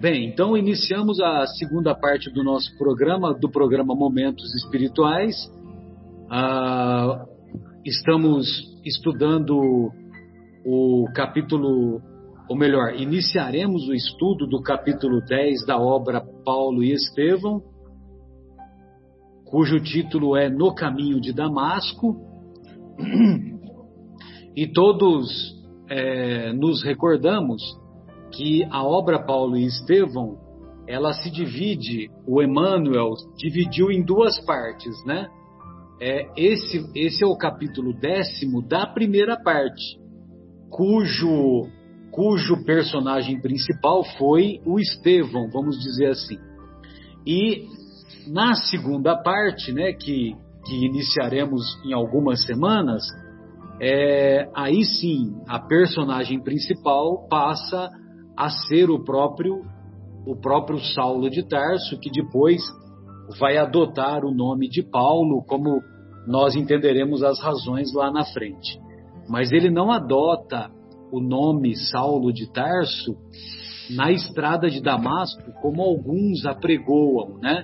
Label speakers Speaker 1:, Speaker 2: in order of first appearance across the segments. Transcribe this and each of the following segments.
Speaker 1: Bem, então iniciamos a segunda parte do nosso programa, do programa Momentos Espirituais. Ah, estamos estudando o capítulo, ou melhor, iniciaremos o estudo do capítulo 10 da obra Paulo e Estevão, cujo título é No Caminho de Damasco. E todos é, nos recordamos que a obra Paulo e Estevão, ela se divide, o Emmanuel dividiu em duas partes, né? É, esse, esse é o capítulo décimo da primeira parte, cujo, cujo personagem principal foi o Estevão, vamos dizer assim. E na segunda parte, né, que, que iniciaremos em algumas semanas, é, aí sim a personagem principal passa a ser o próprio o próprio Saulo de Tarso, que depois vai adotar o nome de Paulo, como nós entenderemos as razões lá na frente. Mas ele não adota o nome Saulo de Tarso na estrada de Damasco, como alguns apregoam, né?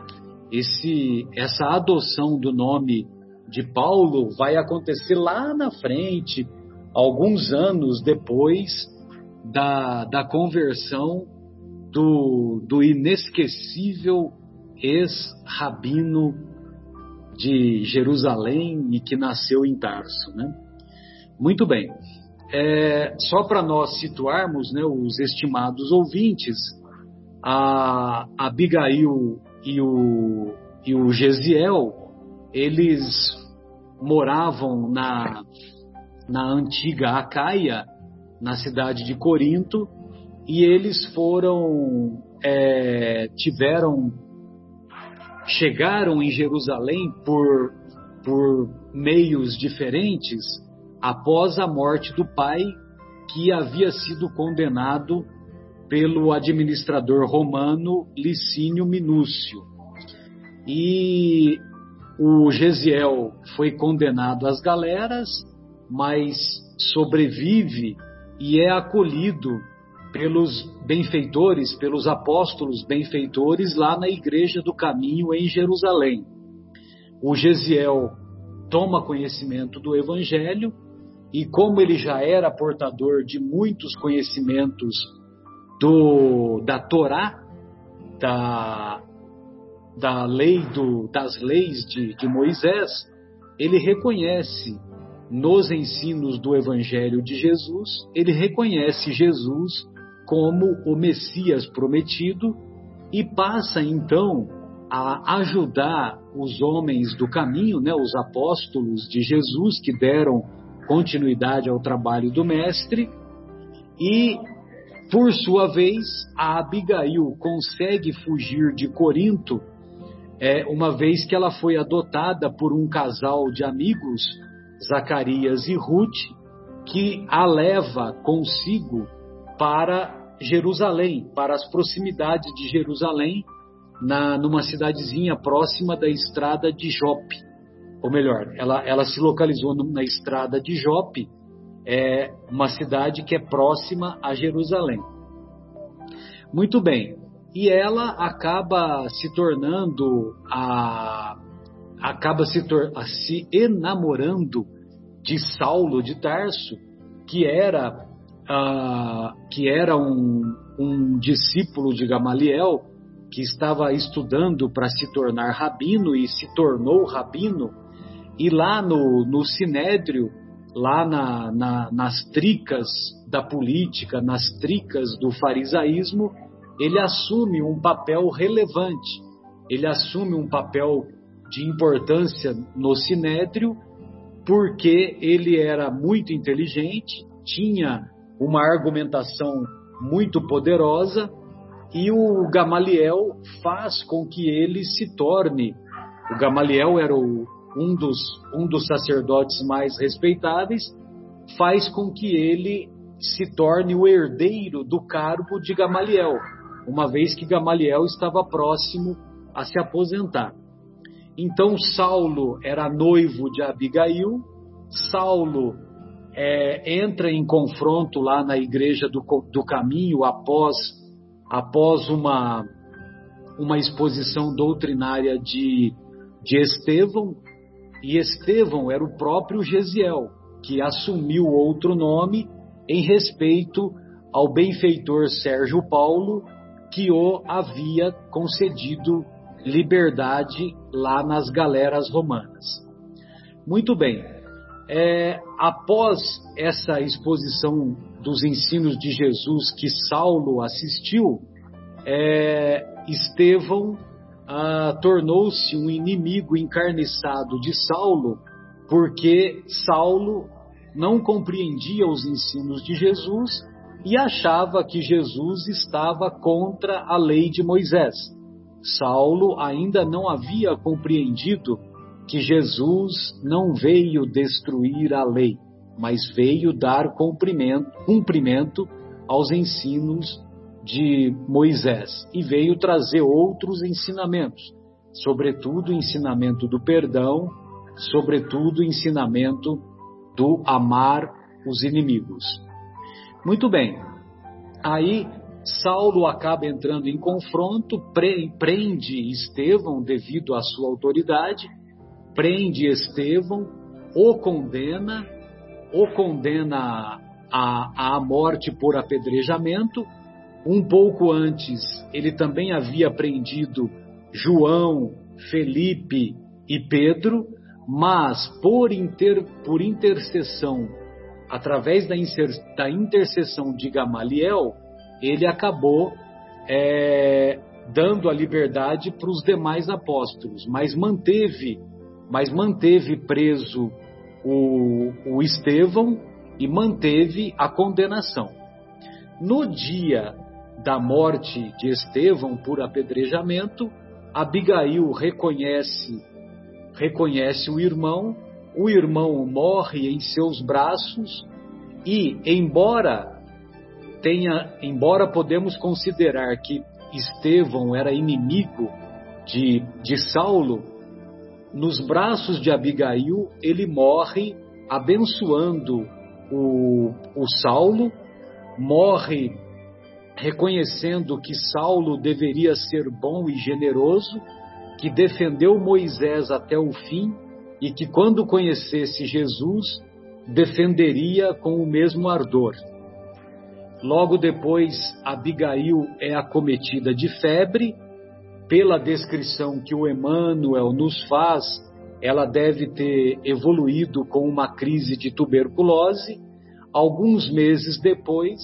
Speaker 1: Esse, essa adoção do nome de Paulo vai acontecer lá na frente, alguns anos depois da, da conversão do, do inesquecível ex-rabino de Jerusalém e que nasceu em Tarso. Né? Muito bem. É, só para nós situarmos né, os estimados ouvintes, a Abigail e o, e o Gesiel, eles moravam na, na antiga Acaia, na cidade de Corinto, e eles foram, é, tiveram, chegaram em Jerusalém por, por meios diferentes após a morte do pai, que havia sido condenado pelo administrador romano Licínio Minúcio. E o Gesiel foi condenado às galeras, mas sobrevive e é acolhido pelos benfeitores, pelos apóstolos benfeitores lá na Igreja do Caminho em Jerusalém. O Gesiel toma conhecimento do Evangelho e, como ele já era portador de muitos conhecimentos do, da Torá, da, da lei do, das leis de, de Moisés, ele reconhece nos ensinos do Evangelho de Jesus, ele reconhece Jesus como o Messias prometido e passa então a ajudar os homens do caminho, né, os apóstolos de Jesus que deram continuidade ao trabalho do Mestre, e por sua vez a Abigail consegue fugir de Corinto, é, uma vez que ela foi adotada por um casal de amigos Zacarias e Ruth, que a leva consigo para Jerusalém, para as proximidades de Jerusalém, na, numa cidadezinha próxima da estrada de Jope. Ou melhor, ela, ela se localizou na estrada de Jope, é uma cidade que é próxima a Jerusalém. Muito bem. E ela acaba se tornando a acaba se, se enamorando de Saulo de Tarso, que era, uh, que era um, um discípulo de Gamaliel, que estava estudando para se tornar rabino e se tornou rabino, e lá no, no Sinédrio, lá na, na, nas tricas da política, nas tricas do farisaísmo, ele assume um papel relevante, ele assume um papel de importância no sinédrio, porque ele era muito inteligente, tinha uma argumentação muito poderosa e o Gamaliel faz com que ele se torne. O Gamaliel era o, um, dos, um dos sacerdotes mais respeitáveis, faz com que ele se torne o herdeiro do cargo de Gamaliel, uma vez que Gamaliel estava próximo a se aposentar. Então Saulo era noivo de Abigail, Saulo é, entra em confronto lá na igreja do, do caminho após após uma, uma exposição doutrinária de, de Estevão, e Estevão era o próprio Gesiel, que assumiu outro nome em respeito ao benfeitor Sérgio Paulo, que o havia concedido liberdade lá nas galeras romanas. Muito bem, é, após essa exposição dos ensinos de Jesus que Saulo assistiu, é, Estevão ah, tornou-se um inimigo encarniçado de Saulo, porque Saulo não compreendia os ensinos de Jesus e achava que Jesus estava contra a lei de Moisés. Saulo ainda não havia compreendido que Jesus não veio destruir a lei, mas veio dar cumprimento, cumprimento aos ensinos de Moisés e veio trazer outros ensinamentos, sobretudo o ensinamento do perdão, sobretudo o ensinamento do amar os inimigos. Muito bem. Aí Saulo acaba entrando em confronto, prende Estevão devido à sua autoridade, prende Estevão, o condena, o condena à, à morte por apedrejamento. Um pouco antes, ele também havia prendido João, Felipe e Pedro, mas por, inter, por intercessão, através da, da intercessão de Gamaliel, ele acabou é, dando a liberdade para os demais apóstolos, mas manteve, mas manteve preso o, o Estevão e manteve a condenação. No dia da morte de Estevão por apedrejamento, Abigail reconhece reconhece o irmão, o irmão morre em seus braços e, embora tenha, embora podemos considerar que Estevão era inimigo de, de Saulo, nos braços de Abigail ele morre abençoando o, o Saulo, morre reconhecendo que Saulo deveria ser bom e generoso, que defendeu Moisés até o fim e que quando conhecesse Jesus defenderia com o mesmo ardor. Logo depois, Abigail é acometida de febre. Pela descrição que o Emmanuel nos faz, ela deve ter evoluído com uma crise de tuberculose. Alguns meses depois,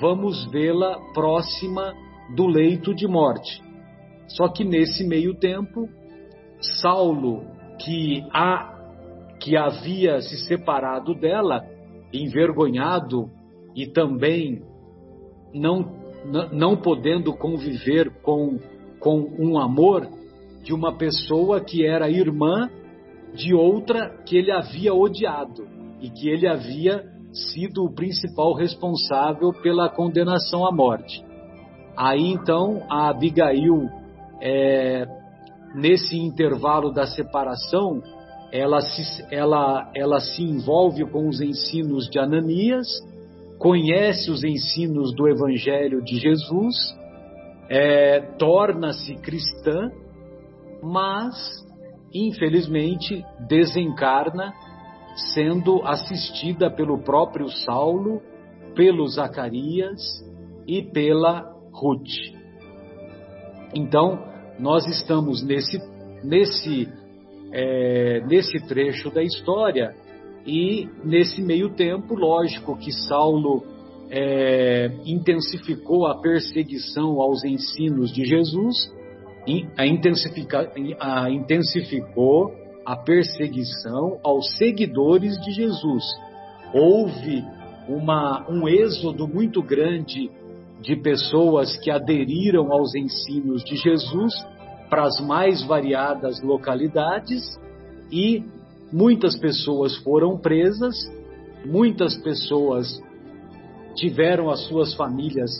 Speaker 1: vamos vê-la próxima do leito de morte. Só que nesse meio tempo, Saulo, que, a, que havia se separado dela, envergonhado e também não, não podendo conviver com, com um amor de uma pessoa que era irmã de outra que ele havia odiado e que ele havia sido o principal responsável pela condenação à morte. Aí então a Abigail, é, nesse intervalo da separação, ela se, ela, ela se envolve com os ensinos de Ananias conhece os ensinos do Evangelho de Jesus, é, torna-se cristã, mas, infelizmente, desencarna, sendo assistida pelo próprio Saulo, pelo Zacarias e pela Ruth. Então, nós estamos nesse, nesse, é, nesse trecho da história e nesse meio tempo, lógico que Saulo é, intensificou a perseguição aos ensinos de Jesus, a, intensifica, a intensificou a perseguição aos seguidores de Jesus. Houve uma, um êxodo muito grande de pessoas que aderiram aos ensinos de Jesus para as mais variadas localidades e Muitas pessoas foram presas, muitas pessoas tiveram as suas famílias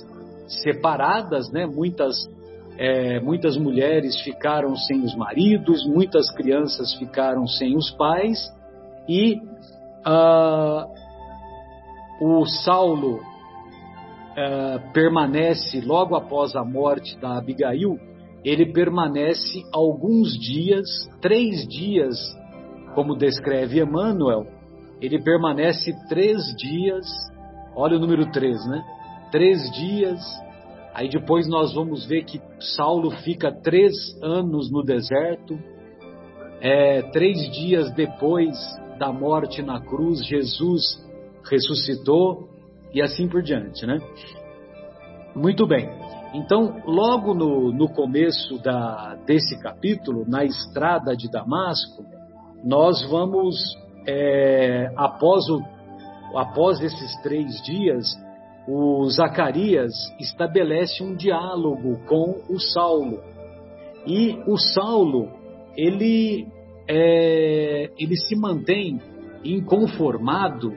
Speaker 1: separadas, né? Muitas é, muitas mulheres ficaram sem os maridos, muitas crianças ficaram sem os pais e uh, o Saulo uh, permanece logo após a morte da Abigail, ele permanece alguns dias, três dias, como descreve Emmanuel, ele permanece três dias, olha o número três, né? Três dias, aí depois nós vamos ver que Saulo fica três anos no deserto, é, três dias depois da morte na cruz, Jesus ressuscitou e assim por diante, né? Muito bem. Então, logo no, no começo da, desse capítulo, na estrada de Damasco, nós vamos, é, após, o, após esses três dias, o Zacarias estabelece um diálogo com o Saulo. E o Saulo, ele, é, ele se mantém inconformado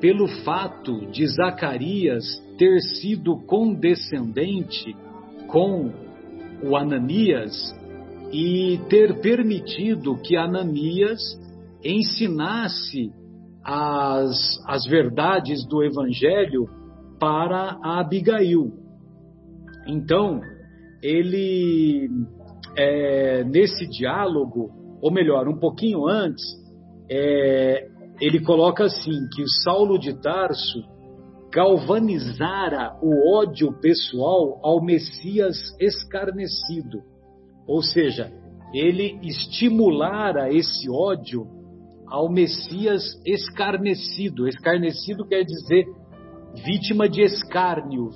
Speaker 1: pelo fato de Zacarias ter sido condescendente com o Ananias e ter permitido que Ananias ensinasse as, as verdades do Evangelho para Abigail. Então, ele, é, nesse diálogo, ou melhor, um pouquinho antes, é, ele coloca assim: que Saulo de Tarso galvanizara o ódio pessoal ao Messias escarnecido. Ou seja, ele estimulara esse ódio ao Messias escarnecido. Escarnecido quer dizer vítima de escárnio,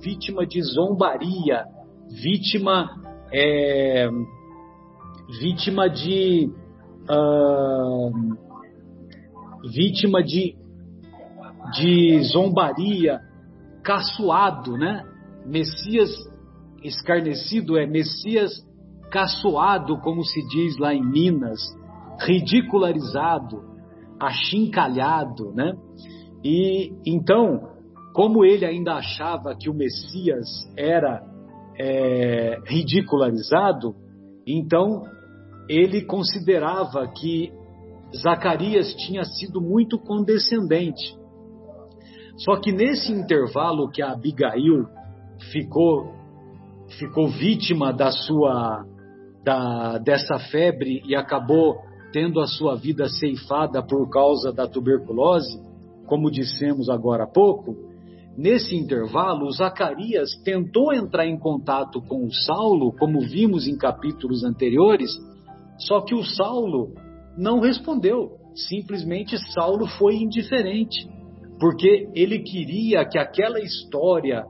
Speaker 1: vítima de zombaria, vítima, é, vítima de. Uh, vítima de, de zombaria, caçoado, né? Messias escarnecido é Messias caçoado, como se diz lá em Minas, ridicularizado, achincalhado, né? E então, como ele ainda achava que o Messias era é, ridicularizado, então ele considerava que Zacarias tinha sido muito condescendente. Só que nesse intervalo que a Abigail ficou ficou vítima da sua da, dessa febre e acabou tendo a sua vida ceifada por causa da tuberculose, como dissemos agora há pouco, nesse intervalo, Zacarias tentou entrar em contato com o Saulo, como vimos em capítulos anteriores, só que o Saulo não respondeu. Simplesmente Saulo foi indiferente, porque ele queria que aquela história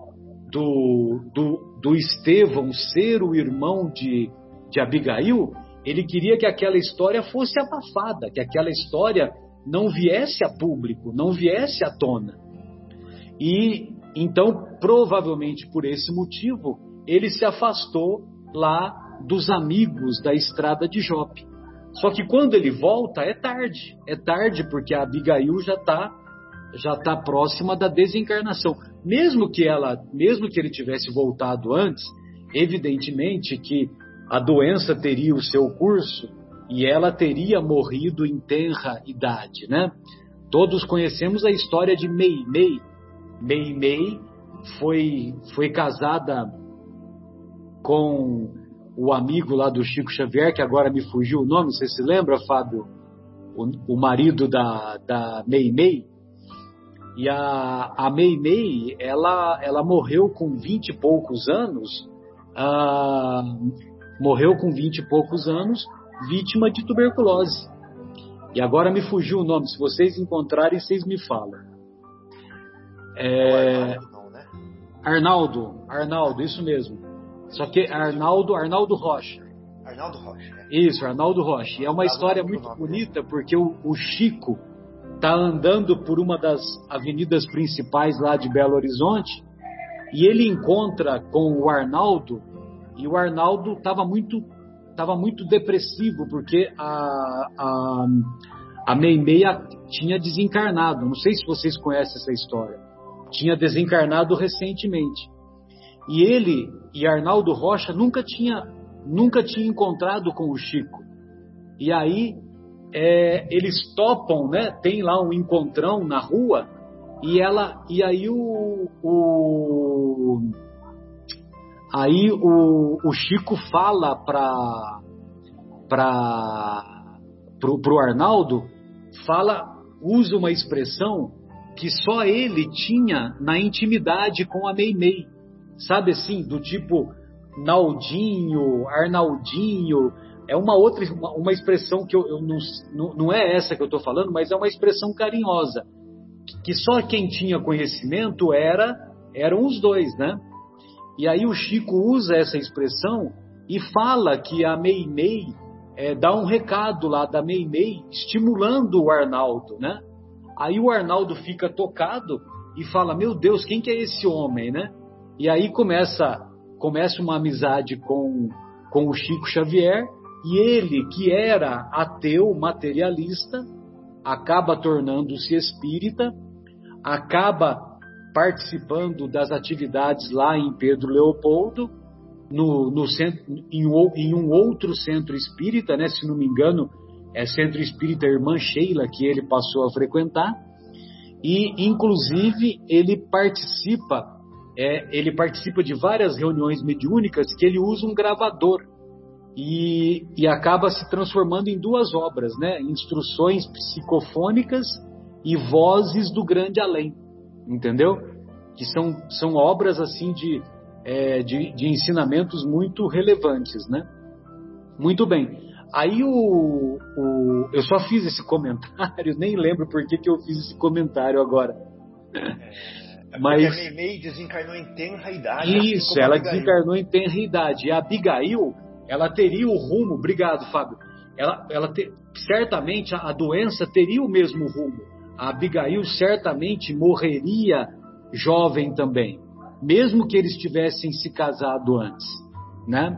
Speaker 1: do, do, do Estevão ser o irmão de, de Abigail, ele queria que aquela história fosse abafada, que aquela história não viesse a público, não viesse à tona. E então, provavelmente por esse motivo, ele se afastou lá dos amigos da estrada de Jope. Só que quando ele volta é tarde, é tarde porque a Abigail já está já tá próxima da desencarnação. Mesmo que ela, mesmo que ele tivesse voltado antes, evidentemente que a doença teria o seu curso e ela teria morrido em tenra idade, né? Todos conhecemos a história de Mei Mei. Mei Mei foi foi casada com o amigo lá do Chico Xavier, que agora me fugiu o nome, você se lembra, Fábio? O, o marido da, da Mei Mei. E a, a Mei Mei, ela, ela morreu com vinte e poucos anos, ah, morreu com vinte e poucos anos, vítima de tuberculose. E agora me fugiu o nome, se vocês encontrarem, vocês me falam. É, Arnaldo, Arnaldo, isso mesmo. Só que Arnaldo, Arnaldo Rocha.
Speaker 2: Arnaldo Rocha. É.
Speaker 1: Isso, Arnaldo Rocha. E é uma história muito bonita porque o, o Chico está andando por uma das avenidas principais lá de Belo Horizonte e ele encontra com o Arnaldo e o Arnaldo estava muito estava muito depressivo porque a, a, a Meimeia tinha desencarnado. Não sei se vocês conhecem essa história. Tinha desencarnado recentemente. E ele e Arnaldo Rocha nunca tinha nunca tinha encontrado com o Chico. E aí é, eles topam, né? Tem lá um encontrão na rua E ela e aí o, o aí o, o Chico fala para para pro, pro Arnaldo fala usa uma expressão que só ele tinha na intimidade com a Meimei. Sabe assim, do tipo Naldinho, Arnaldinho, é uma outra uma, uma expressão que eu, eu não, não é essa que eu estou falando, mas é uma expressão carinhosa que só quem tinha conhecimento era eram os dois, né? E aí o Chico usa essa expressão e fala que a Meimei é, dá um recado lá da Meimei estimulando o Arnaldo, né? Aí o Arnaldo fica tocado e fala: Meu Deus, quem que é esse homem, né? E aí começa começa uma amizade com, com o Chico Xavier e ele, que era ateu materialista, acaba tornando-se espírita, acaba participando das atividades lá em Pedro Leopoldo, no, no centro, em, em, um outro centro espírita, né, se não me engano, é Centro Espírita Irmã Sheila que ele passou a frequentar, e inclusive ele participa, é, ele participa de várias reuniões mediúnicas que ele usa um gravador e, e acaba se transformando em duas obras, né? Instruções psicofônicas e Vozes do Grande Além, entendeu? Que são, são obras assim de, é, de, de, ensinamentos muito relevantes, né? Muito bem. Aí o, o, eu só fiz esse comentário, nem lembro por que, que eu fiz esse comentário agora.
Speaker 2: É, Mas a Meimei desencarnou em tenra idade.
Speaker 1: Isso, ela desencarnou em tenra idade. E a Abigail, ela teria o rumo, obrigado, Fábio. Ela, ela te, certamente a, a doença teria o mesmo rumo. Abigail certamente morreria jovem também, mesmo que eles tivessem se casado antes, né?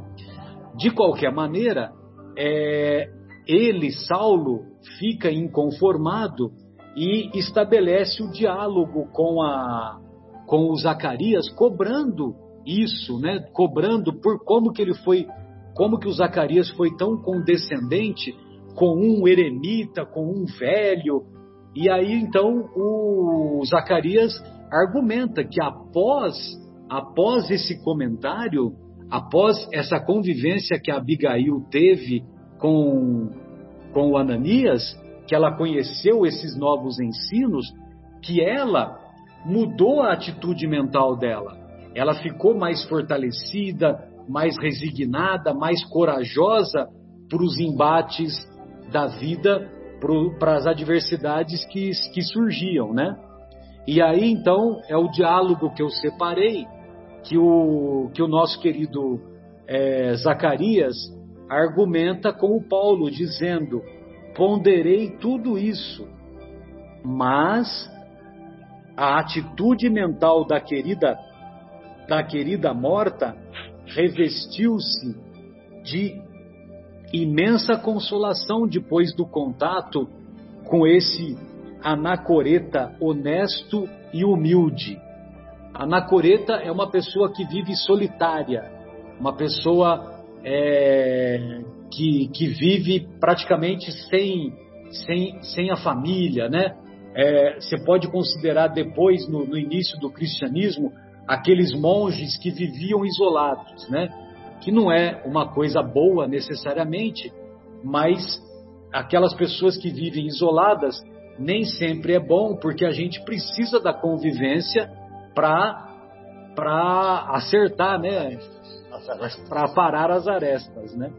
Speaker 1: De qualquer maneira, é, ele, Saulo, fica inconformado e estabelece o diálogo com a com o Zacarias, cobrando isso, né? Cobrando por como que ele foi como que o Zacarias foi tão condescendente com um eremita, com um velho. E aí então o Zacarias argumenta que após após esse comentário, após essa convivência que Abigail teve com com o Ananias, que ela conheceu esses novos ensinos, que ela mudou a atitude mental dela. Ela ficou mais fortalecida, mais resignada, mais corajosa para os embates da vida, para as adversidades que, que surgiam, né? E aí então é o diálogo que eu separei, que o, que o nosso querido é, Zacarias argumenta com o Paulo, dizendo: ponderei tudo isso, mas a atitude mental da querida da querida morta revestiu-se de imensa consolação depois do contato com esse anacoreta honesto e humilde. Anacoreta é uma pessoa que vive solitária, uma pessoa é, que, que vive praticamente sem, sem, sem a família, né? É, você pode considerar depois, no, no início do cristianismo, aqueles monges que viviam isolados, né? Que não é uma coisa boa necessariamente, mas aquelas pessoas que vivem isoladas nem sempre é bom, porque a gente precisa da convivência para acertar, né? Para parar as arestas, né?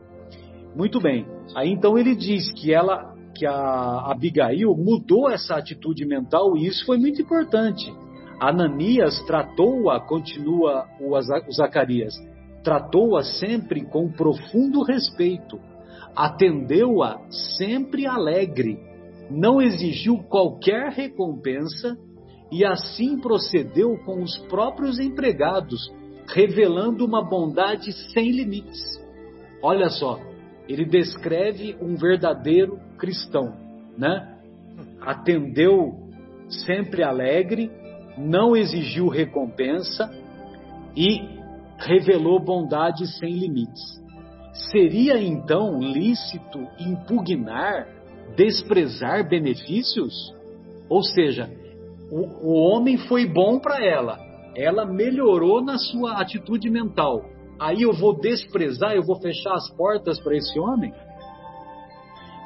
Speaker 1: Muito bem. Aí então ele diz que ela que a Abigail mudou essa atitude mental e isso foi muito importante Ananias tratou-a, continua o Zacarias, tratou-a sempre com profundo respeito, atendeu-a sempre alegre, não exigiu qualquer recompensa e assim procedeu com os próprios empregados, revelando uma bondade sem limites. Olha só, ele descreve um verdadeiro cristão, né? Atendeu sempre alegre, não exigiu recompensa e revelou bondade sem limites. Seria então lícito impugnar, desprezar benefícios? Ou seja, o, o homem foi bom para ela, ela melhorou na sua atitude mental. Aí eu vou desprezar, eu vou fechar as portas para esse homem?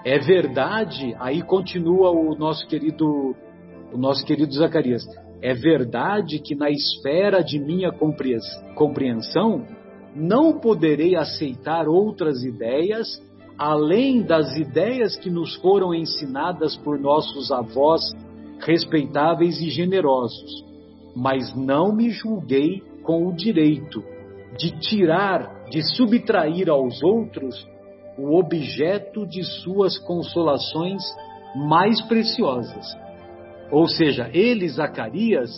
Speaker 1: É verdade, aí continua o nosso querido o nosso querido Zacarias. É verdade que na esfera de minha compreensão não poderei aceitar outras ideias além das ideias que nos foram ensinadas por nossos avós respeitáveis e generosos, mas não me julguei com o direito de tirar, de subtrair aos outros o objeto de suas consolações mais preciosas. Ou seja, ele, Zacarias,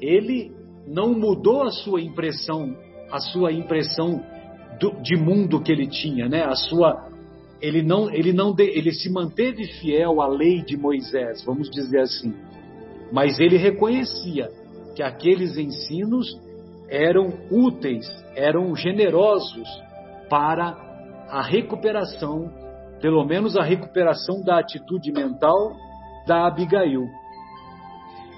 Speaker 1: ele não mudou a sua impressão, a sua impressão do, de mundo que ele tinha, né? A sua ele não, ele não, ele se manteve fiel à lei de Moisés, vamos dizer assim. Mas ele reconhecia que aqueles ensinos eram úteis, eram generosos para a recuperação, pelo menos a recuperação da atitude mental da Abigail.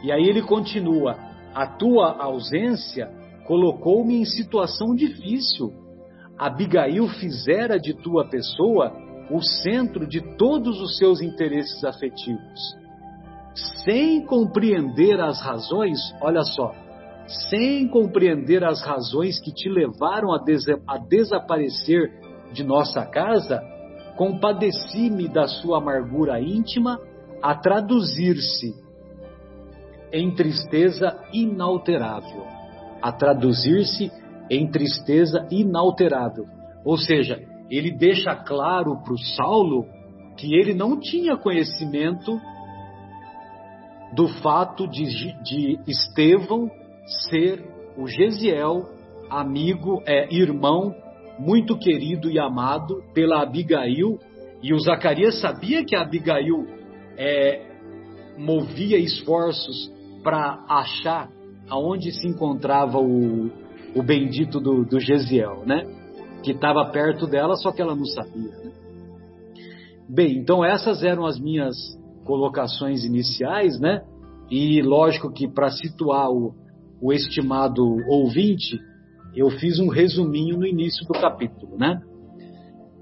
Speaker 1: E aí ele continua: a tua ausência colocou-me em situação difícil. Abigail fizera de tua pessoa o centro de todos os seus interesses afetivos. Sem compreender as razões, olha só, sem compreender as razões que te levaram a, des a desaparecer de nossa casa, compadeci-me da sua amargura íntima a traduzir-se em tristeza inalterável. A traduzir-se em tristeza inalterável. Ou seja, ele deixa claro para o Saulo que ele não tinha conhecimento do fato de, de Estevão ser o Gesiel, amigo, é, irmão muito querido e amado pela Abigail, e o Zacarias sabia que a Abigail é, movia esforços para achar aonde se encontrava o, o bendito do, do Gesiel, né? que estava perto dela, só que ela não sabia. Né? Bem, então essas eram as minhas colocações iniciais, né? E lógico que para situar o, o estimado ouvinte, eu fiz um resuminho no início do capítulo, né?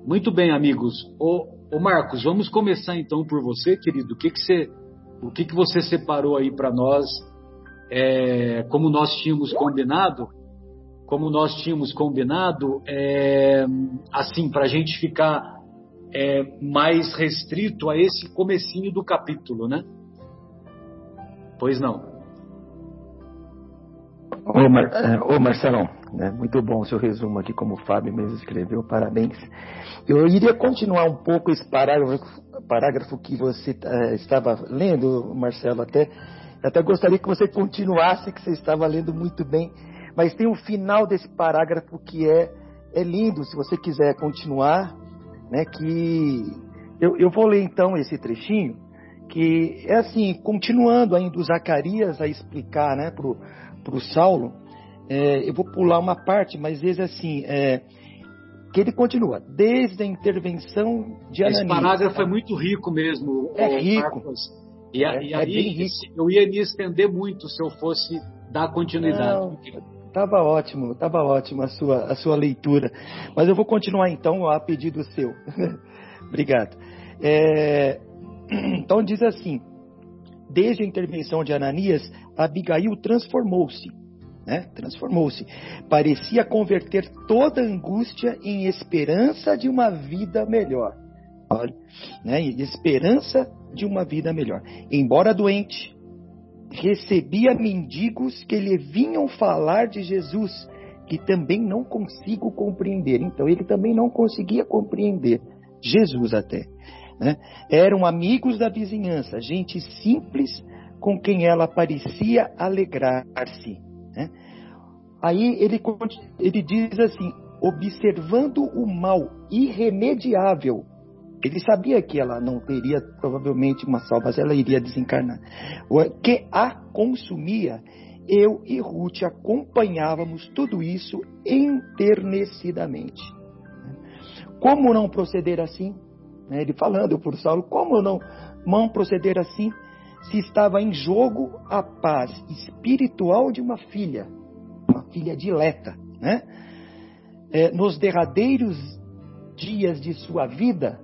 Speaker 1: Muito bem, amigos. Ô, Marcos, vamos começar então por você, querido. O que que você, o que que você separou aí para nós, é, como nós tínhamos combinado? como nós tínhamos combinado, é, assim, para a gente ficar é, mais restrito a esse comecinho do capítulo, né? Pois não.
Speaker 3: Ô, Mar, é, ô Marcelão, né, muito bom o seu resumo aqui, como o Fábio mesmo escreveu, parabéns. Eu iria continuar um pouco esse parágrafo, parágrafo que você uh, estava lendo, Marcelo, até, até gostaria que você continuasse, que você estava lendo muito bem mas tem o final desse parágrafo que é, é lindo, se você quiser continuar, né? Que eu, eu vou ler então esse trechinho, que é assim, continuando ainda o Zacarias a explicar né, para o Saulo, é, eu vou pular uma parte, mas diz assim, é, que ele continua, desde a intervenção de Ananias.
Speaker 1: Esse parágrafo é muito rico mesmo.
Speaker 3: É rico.
Speaker 1: E, é, e é aí eu ia me estender muito se eu fosse dar continuidade. Não,
Speaker 3: Tava ótimo, tava ótimo a sua, a sua leitura. Mas eu vou continuar então a pedido seu. Obrigado. É, então diz assim: desde a intervenção de Ananias, Abigail transformou-se. Né? Transformou-se. Parecia converter toda angústia em esperança de uma vida melhor. Olha, né? Esperança de uma vida melhor. Embora doente, recebia mendigos que lhe vinham falar de Jesus, que também não consigo compreender. Então, ele também não conseguia compreender Jesus até. Né? Eram amigos da vizinhança, gente simples com quem ela parecia alegrar-se. Né? Aí ele, ele diz assim: observando o mal irremediável ele sabia que ela não teria provavelmente uma salvação, ela iria desencarnar. Que a consumia, eu e Ruth acompanhávamos tudo isso enternecidamente. Como não proceder assim? Né, ele falando por Saulo, como não, não proceder assim? se estava em jogo a paz espiritual de uma filha, uma filha dileta, né? É, nos derradeiros dias de sua vida,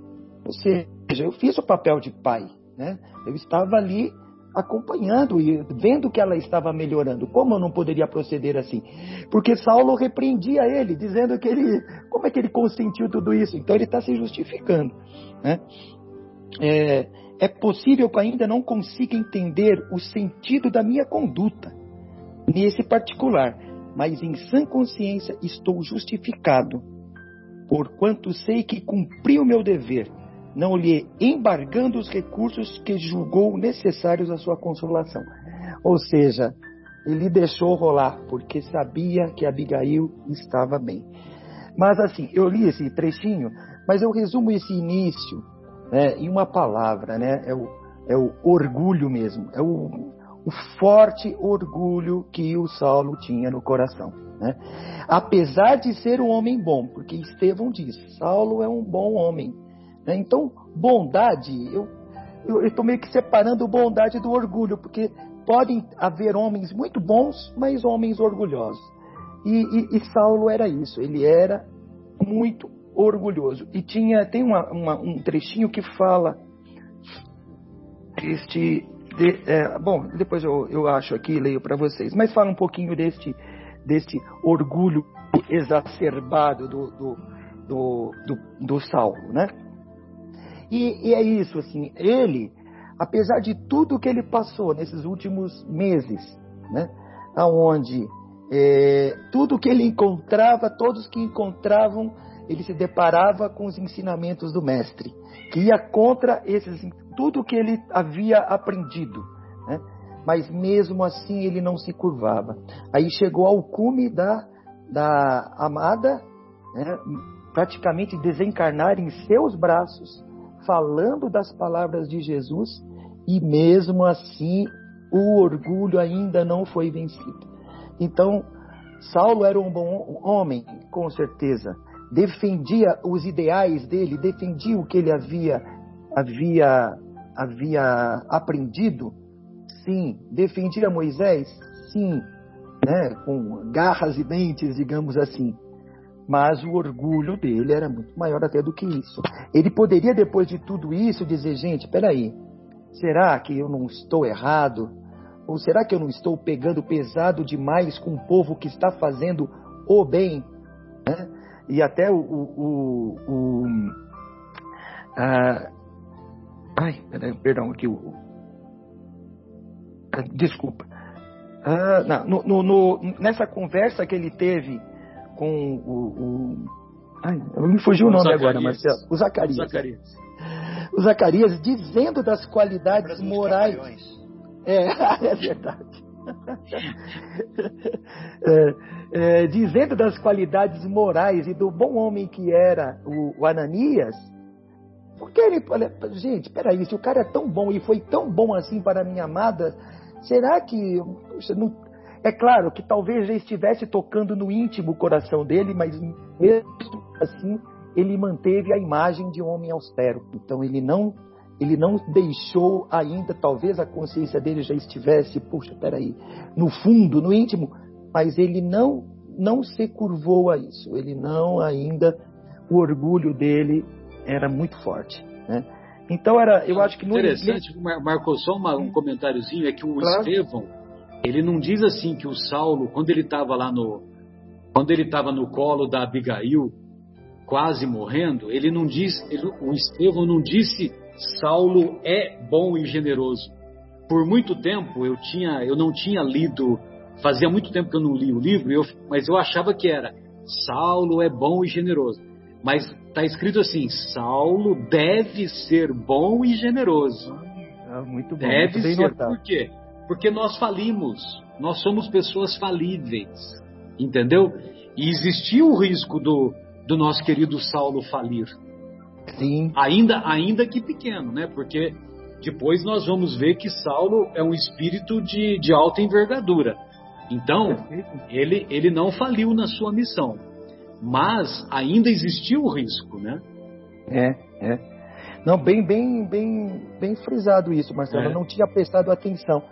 Speaker 3: ou seja, eu fiz o papel de pai, né? Eu estava ali acompanhando e vendo que ela estava melhorando. Como eu não poderia proceder assim? Porque Saulo repreendia ele, dizendo que ele, como é que ele consentiu tudo isso? Então ele está se justificando, né? É, é possível que ainda não consiga entender o sentido da minha conduta nesse particular, mas em sã consciência estou justificado, porquanto sei que cumpri o meu dever, não lhe embargando os recursos que julgou necessários à sua consolação. Ou seja, ele deixou rolar, porque sabia que Abigail estava bem. Mas assim, eu li esse trechinho, mas eu resumo esse início né, em uma palavra, né? É o, é o orgulho mesmo, é o, o forte orgulho que o Saulo tinha no coração. Né? Apesar de ser um homem bom, porque Estevão diz, Saulo é um bom homem. Né? Então, bondade, eu estou meio que separando bondade do orgulho, porque podem haver homens muito bons, mas homens orgulhosos. E, e, e Saulo era isso, ele era muito orgulhoso. E tinha, tem uma, uma, um trechinho que fala este. De, é, bom, depois eu, eu acho aqui e leio para vocês, mas fala um pouquinho deste, deste orgulho exacerbado do, do, do, do, do Saulo, né? E, e, é isso, assim, ele, apesar de tudo que ele passou nesses últimos meses, né? Aonde é, tudo que ele encontrava, todos que encontravam ele se deparava com os ensinamentos do mestre, que ia contra esses, tudo que ele havia aprendido. Né? Mas mesmo assim ele não se curvava. Aí chegou ao cume da, da amada, né? praticamente desencarnar em seus braços, falando das palavras de Jesus, e mesmo assim o orgulho ainda não foi vencido. Então, Saulo era um bom homem, com certeza, defendia os ideais dele, defendia o que ele havia havia havia aprendido, sim, defendia Moisés, sim, né, com garras e dentes, digamos assim. Mas o orgulho dele era muito maior até do que isso. Ele poderia, depois de tudo isso, dizer: gente, peraí, será que eu não estou errado? Ou será que eu não estou pegando pesado demais com o povo que está fazendo o bem? Né? e até o. o, o, o ai, perdão, aqui o. desculpa. Ah, não, no, no, nessa conversa que ele teve com o. o ai, me fugiu o, o nome Zacarias. agora, Marcelo. O Zacarias. Zacarias. O Zacarias dizendo das qualidades morais. É, é verdade. é, é, dizendo das qualidades morais e do bom homem que era o, o Ananias, porque ele, olha, gente, peraí, se o cara é tão bom e foi tão bom assim para a minha amada, será que, puxa, não, é claro que talvez já estivesse tocando no íntimo coração dele, mas mesmo assim ele manteve a imagem de um homem austero. Então ele não ele não deixou ainda, talvez a consciência dele já estivesse, puxa, peraí, no fundo, no íntimo, mas ele não, não se curvou a isso. Ele não ainda, o orgulho dele era muito forte. Né? Então era, eu acho que
Speaker 1: no interessante, Marcos, só uma, um comentáriozinho é que o claro. Estevão, ele não diz assim que o Saulo, quando ele estava lá no, quando ele estava no colo da Abigail, quase morrendo, ele não diz, ele, o Estevão não disse Saulo é bom e generoso. Por muito tempo eu tinha, eu não tinha lido, fazia muito tempo que eu não li o livro, eu, mas eu achava que era Saulo é bom e generoso. Mas está escrito assim: Saulo deve ser bom e generoso.
Speaker 3: Ah, muito bom.
Speaker 1: Deve muito ser. Por quê? Porque nós falimos. Nós somos pessoas falíveis. Entendeu? E existia o risco do, do nosso querido Saulo falir. Sim. Ainda, ainda que pequeno, né? Porque depois nós vamos ver que Saulo é um espírito de, de alta envergadura. Então, ele, ele não faliu na sua missão. Mas ainda existiu o risco, né?
Speaker 3: É, é. Não, bem, bem, bem, bem frisado isso, Marcelo. É. Eu não tinha prestado atenção.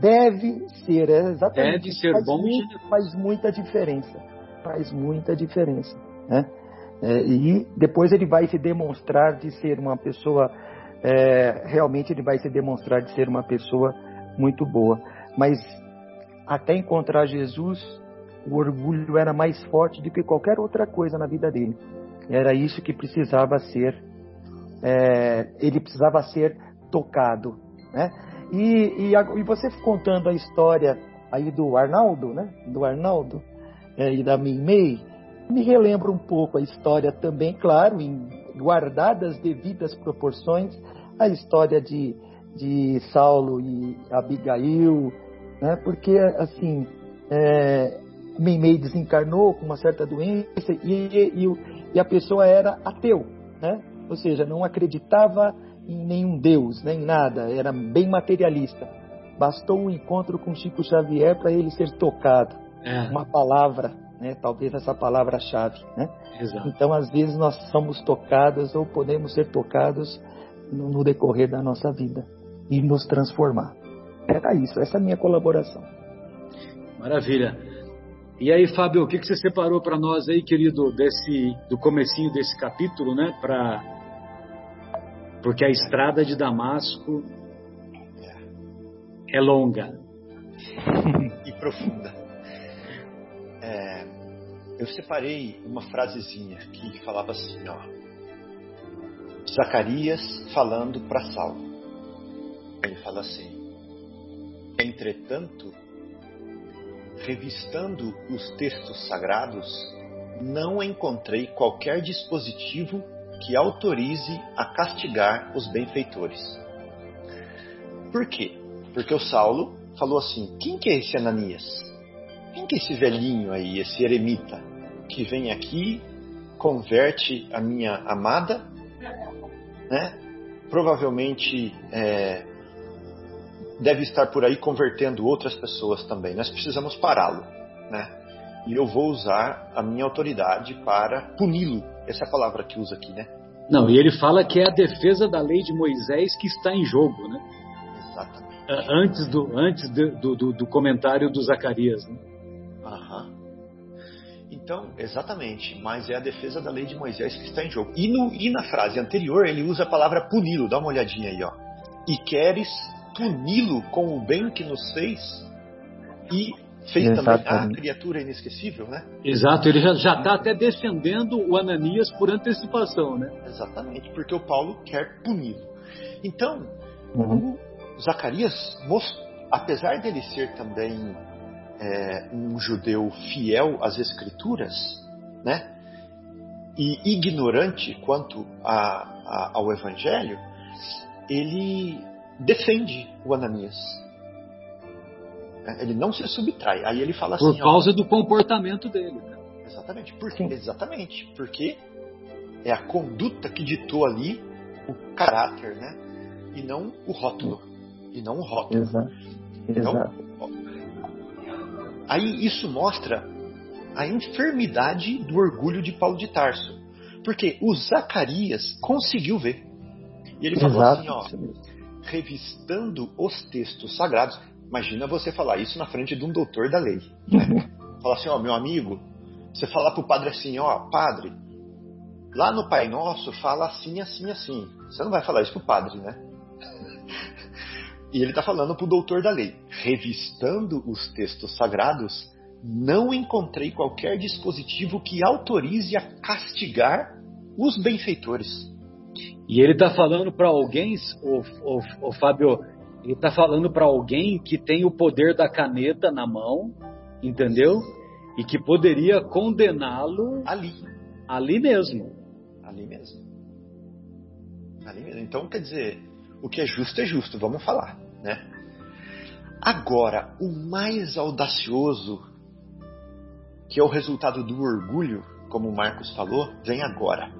Speaker 3: Deve ser, é exatamente.
Speaker 1: Deve ser
Speaker 3: faz
Speaker 1: bom.
Speaker 3: Muito, faz muita diferença. Faz muita diferença. Né? É, e depois ele vai se demonstrar de ser uma pessoa. É, realmente ele vai se demonstrar de ser uma pessoa muito boa. Mas até encontrar Jesus, o orgulho era mais forte do que qualquer outra coisa na vida dele. Era isso que precisava ser, é, ele precisava ser tocado, né? E, e, e, você contando a história aí do Arnaldo, né? Do Arnaldo é, e da Mimei, me relembra um pouco a história também, claro, em guardadas devidas proporções, a história de, de Saulo e Abigail, né? Porque assim, é, Mimei desencarnou com uma certa doença e, e, e a pessoa era ateu, né? Ou seja, não acreditava em nenhum Deus, nem nada, era bem materialista. Bastou um encontro com Chico Xavier para ele ser tocado. É. Uma palavra, né? talvez essa palavra-chave. Né? Então, às vezes, nós somos tocados ou podemos ser tocados no, no decorrer da nossa vida e nos transformar. Era isso, essa é a minha colaboração.
Speaker 1: Maravilha. E aí, Fábio, o que, que você separou para nós aí, querido, desse do comecinho desse capítulo, né, para porque a estrada de Damasco é longa
Speaker 2: e profunda. É, eu separei uma frasezinha que falava assim, ó. Zacarias falando para Saulo. Ele fala assim: Entretanto, revistando os textos sagrados, não encontrei qualquer dispositivo que autorize a castigar os benfeitores. Por quê? Porque o Saulo falou assim: quem que é esse Ananias? Quem que é esse velhinho aí, esse eremita, que vem aqui, converte a minha amada, né? Provavelmente é, deve estar por aí convertendo outras pessoas também. Nós precisamos pará-lo, né? E eu vou usar a minha autoridade para puni-lo essa é a palavra que usa aqui, né?
Speaker 1: Não, e ele fala que é a defesa da lei de Moisés que está em jogo, né?
Speaker 2: Exatamente.
Speaker 1: Antes do, antes do, do, do comentário do Zacarias, né?
Speaker 2: Aham. Então, exatamente, mas é a defesa da lei de Moisés que está em jogo. E, no, e na frase anterior ele usa a palavra puni-lo, dá uma olhadinha aí, ó. E queres puni-lo com o bem que nos fez e fez Exatamente. também a criatura inesquecível, né?
Speaker 1: Exato, ele já está até defendendo o Ananias por antecipação, né?
Speaker 2: Exatamente, porque o Paulo quer puni-lo. Então, uhum. o Zacarias, apesar dele ser também é, um judeu fiel às escrituras, né? E ignorante quanto a, a, ao evangelho, ele defende o Ananias ele não se subtrai. Aí ele fala
Speaker 1: Por
Speaker 2: assim.
Speaker 1: Por causa ó, do comportamento dele. Né?
Speaker 2: Exatamente. Por quê? Exatamente. Porque é a conduta que ditou ali o caráter, né? E não o rótulo. E não o rótulo.
Speaker 3: Exato.
Speaker 2: Então, aí isso mostra a enfermidade do orgulho de Paulo de Tarso. Porque o Zacarias conseguiu ver. E ele falou Exato. assim, ó, revistando os textos sagrados. Imagina você falar isso na frente de um doutor da lei. Né? Falar assim, ó, meu amigo, você falar pro padre assim, ó, padre, lá no Pai Nosso fala assim, assim, assim. Você não vai falar isso pro padre, né? E ele está falando pro doutor da lei. Revistando os textos sagrados, não encontrei qualquer dispositivo que autorize a castigar os benfeitores.
Speaker 1: E ele está falando para alguém, o, o, o Fábio, ele está falando para alguém que tem o poder da caneta na mão, entendeu? E que poderia condená-lo
Speaker 2: ali.
Speaker 1: Ali mesmo.
Speaker 2: Ali mesmo. Ali mesmo. Então, quer dizer, o que é justo é justo, vamos falar, né? Agora, o mais audacioso, que é o resultado do orgulho, como o Marcos falou, vem agora.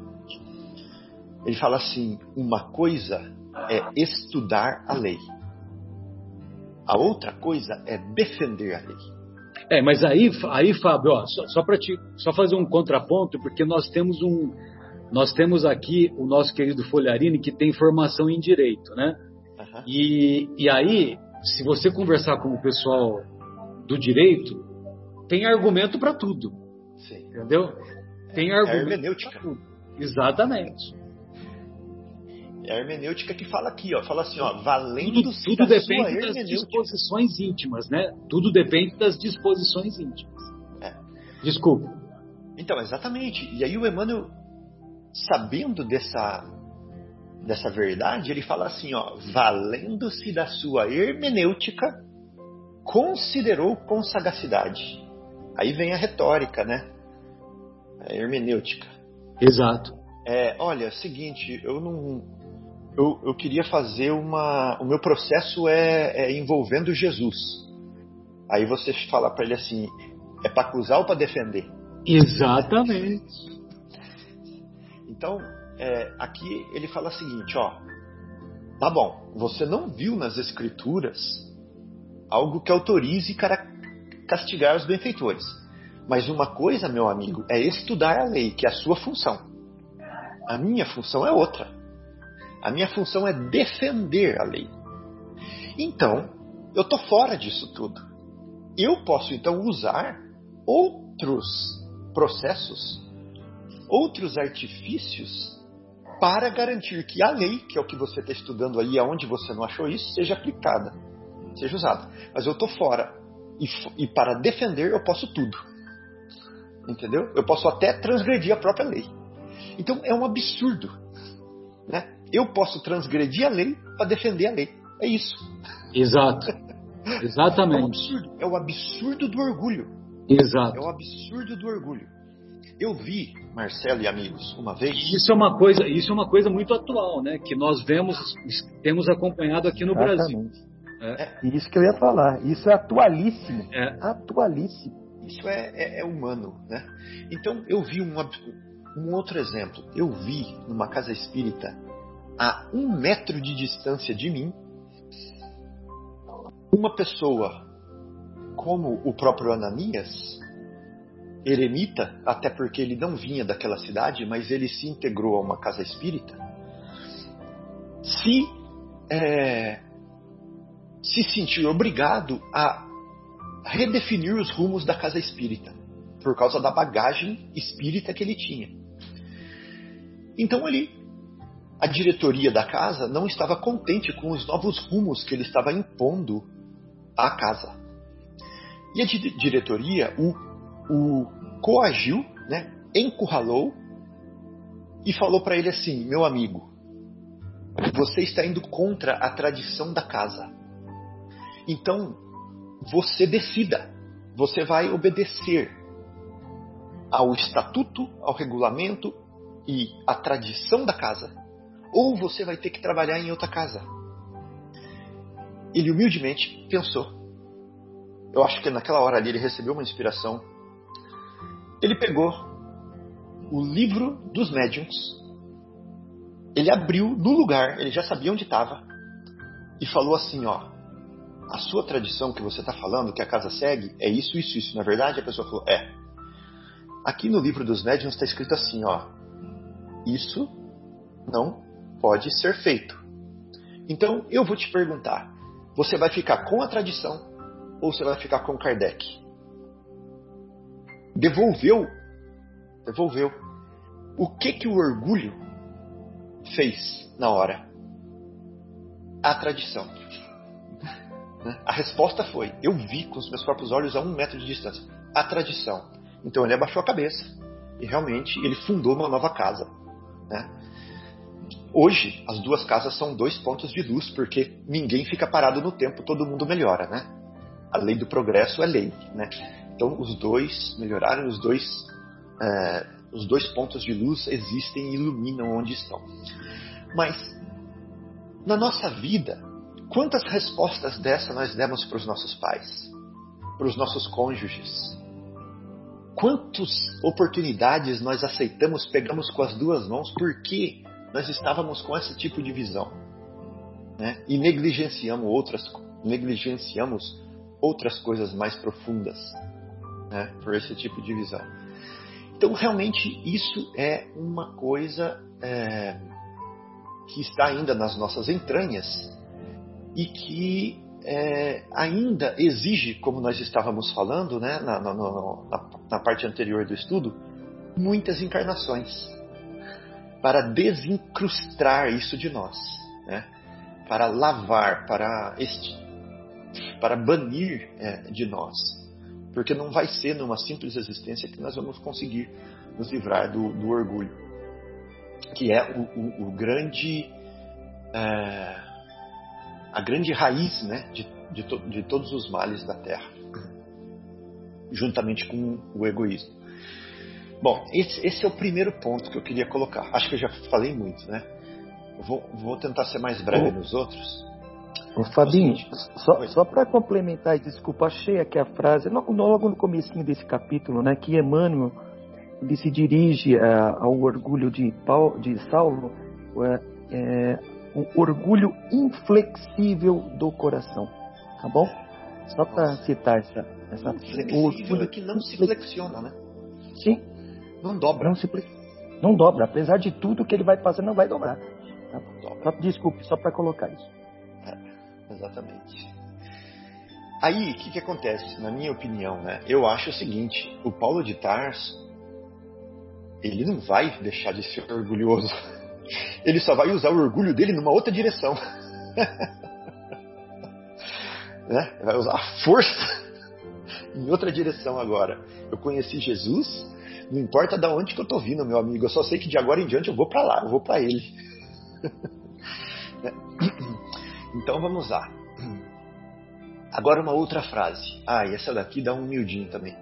Speaker 2: Ele fala assim: uma coisa é estudar a lei. A outra coisa é defender a lei.
Speaker 1: É, mas aí, aí Fábio, ó, só, só para só fazer um contraponto, porque nós temos um, nós temos aqui o nosso querido Folharini que tem formação em direito, né? Uhum. E, e aí, se você conversar com o pessoal do direito, tem argumento para tudo. Sim. Entendeu? Tem é argumento.
Speaker 2: É hermenêutica.
Speaker 1: Exatamente.
Speaker 2: É a hermenêutica que fala aqui, ó, fala assim, ó, valendo
Speaker 1: tudo, tudo depende das disposições íntimas, né? Tudo depende das disposições íntimas. É. Desculpa.
Speaker 2: Então, exatamente. E aí o Emmanuel, sabendo dessa dessa verdade, ele fala assim, ó, valendo-se da sua hermenêutica, considerou com sagacidade. Aí vem a retórica, né? A hermenêutica.
Speaker 1: Exato.
Speaker 2: É, olha, é o seguinte, eu não eu, eu queria fazer uma. O meu processo é, é envolvendo Jesus. Aí você fala para ele assim: é para acusar ou para defender?
Speaker 1: Exatamente.
Speaker 2: Então, é, aqui ele fala o seguinte: ó, tá bom, você não viu nas Escrituras algo que autorize castigar os benfeitores. Mas uma coisa, meu amigo, é estudar a lei, que é a sua função. A minha função é outra. A minha função é defender a lei. Então, eu estou fora disso tudo. Eu posso então usar outros processos, outros artifícios para garantir que a lei, que é o que você está estudando aí, aonde você não achou isso, seja aplicada, seja usada. Mas eu estou fora. E, e para defender eu posso tudo. Entendeu? Eu posso até transgredir a própria lei. Então é um absurdo. Né? Eu posso transgredir a lei para defender a lei. É isso.
Speaker 1: Exato. Exatamente. É
Speaker 2: o absurdo, é o absurdo do orgulho.
Speaker 1: Exato.
Speaker 2: É o absurdo do orgulho. Eu vi, Marcelo e amigos, uma vez.
Speaker 1: Isso é uma coisa, isso é uma coisa muito atual, né? Que nós vemos, temos acompanhado aqui no Exatamente. Brasil.
Speaker 4: É. Isso que eu ia falar. Isso é atualíssimo. É. Atualíssimo.
Speaker 2: Isso é, é, é, humano, né? Então eu vi um, um outro exemplo. Eu vi numa casa espírita a um metro de distância de mim, uma pessoa como o próprio Ananias, eremita, até porque ele não vinha daquela cidade, mas ele se integrou a uma casa espírita, se, é, se sentir obrigado a redefinir os rumos da casa espírita, por causa da bagagem espírita que ele tinha. Então ele a diretoria da casa não estava contente com os novos rumos que ele estava impondo à casa. E a diretoria o, o coagiu, né, encurralou e falou para ele assim: meu amigo, você está indo contra a tradição da casa. Então, você decida. Você vai obedecer ao estatuto, ao regulamento e à tradição da casa ou você vai ter que trabalhar em outra casa. Ele humildemente pensou. Eu acho que naquela hora ali ele recebeu uma inspiração. Ele pegou o livro dos médiums, ele abriu no lugar, ele já sabia onde estava, e falou assim: Ó, a sua tradição que você está falando, que a casa segue, é isso, isso, isso. Na verdade, a pessoa falou: É. Aqui no livro dos médiums está escrito assim: Ó, isso não pode ser feito. Então eu vou te perguntar: você vai ficar com a tradição ou você vai ficar com Kardec? Devolveu, devolveu. O que que o orgulho fez na hora? A tradição. A resposta foi: eu vi com os meus próprios olhos a um metro de distância. A tradição. Então ele abaixou a cabeça e realmente ele fundou uma nova casa. Né? Hoje, as duas casas são dois pontos de luz, porque ninguém fica parado no tempo, todo mundo melhora, né? A lei do progresso é lei, né? Então, os dois melhoraram, os dois, é, os dois pontos de luz existem e iluminam onde estão. Mas, na nossa vida, quantas respostas dessa nós demos para os nossos pais, para os nossos cônjuges? Quantas oportunidades nós aceitamos, pegamos com as duas mãos, porque nós estávamos com esse tipo de visão. Né? E negligenciamos outras, negligenciamos outras coisas mais profundas né? por esse tipo de visão. Então, realmente, isso é uma coisa é, que está ainda nas nossas entranhas e que é, ainda exige, como nós estávamos falando né, na, na, na, na parte anterior do estudo, muitas encarnações para desincrustar isso de nós, né? para lavar, para, este, para banir é, de nós. Porque não vai ser numa simples existência que nós vamos conseguir nos livrar do, do orgulho, que é o, o, o grande. É, a grande raiz né, de, de, to, de todos os males da Terra, juntamente com o egoísmo. Bom, esse, esse, é o primeiro ponto que eu queria colocar. Acho que eu já falei muito, né? Vou, vou tentar ser mais breve ô, nos outros.
Speaker 4: Ô, Fabinho, só, só para complementar, desculpa, achei aqui a frase, logo no começo desse capítulo, né, que Emmanuel ele se dirige uh, ao orgulho de, Paulo, de Saulo, uh, é, um orgulho inflexível do coração. Tá bom? Só para citar essa. essa
Speaker 2: inflexível é que não se flexiona, né?
Speaker 4: Sim.
Speaker 2: Não dobra.
Speaker 4: Não, se, não dobra. Apesar de tudo que ele vai fazer, não vai dobrar. Tá? Só, desculpe, só para colocar isso.
Speaker 2: É, exatamente. Aí, o que, que acontece? Na minha opinião, né? Eu acho o seguinte: o Paulo de Tarso, ele não vai deixar de ser orgulhoso ele só vai usar o orgulho dele numa outra direção. né? Vai usar a força em outra direção agora. Eu conheci Jesus, não importa de onde que eu estou vindo, meu amigo. Eu só sei que de agora em diante eu vou para lá, eu vou para ele. então vamos lá. Agora uma outra frase. Ah, e essa daqui dá um miudinho também.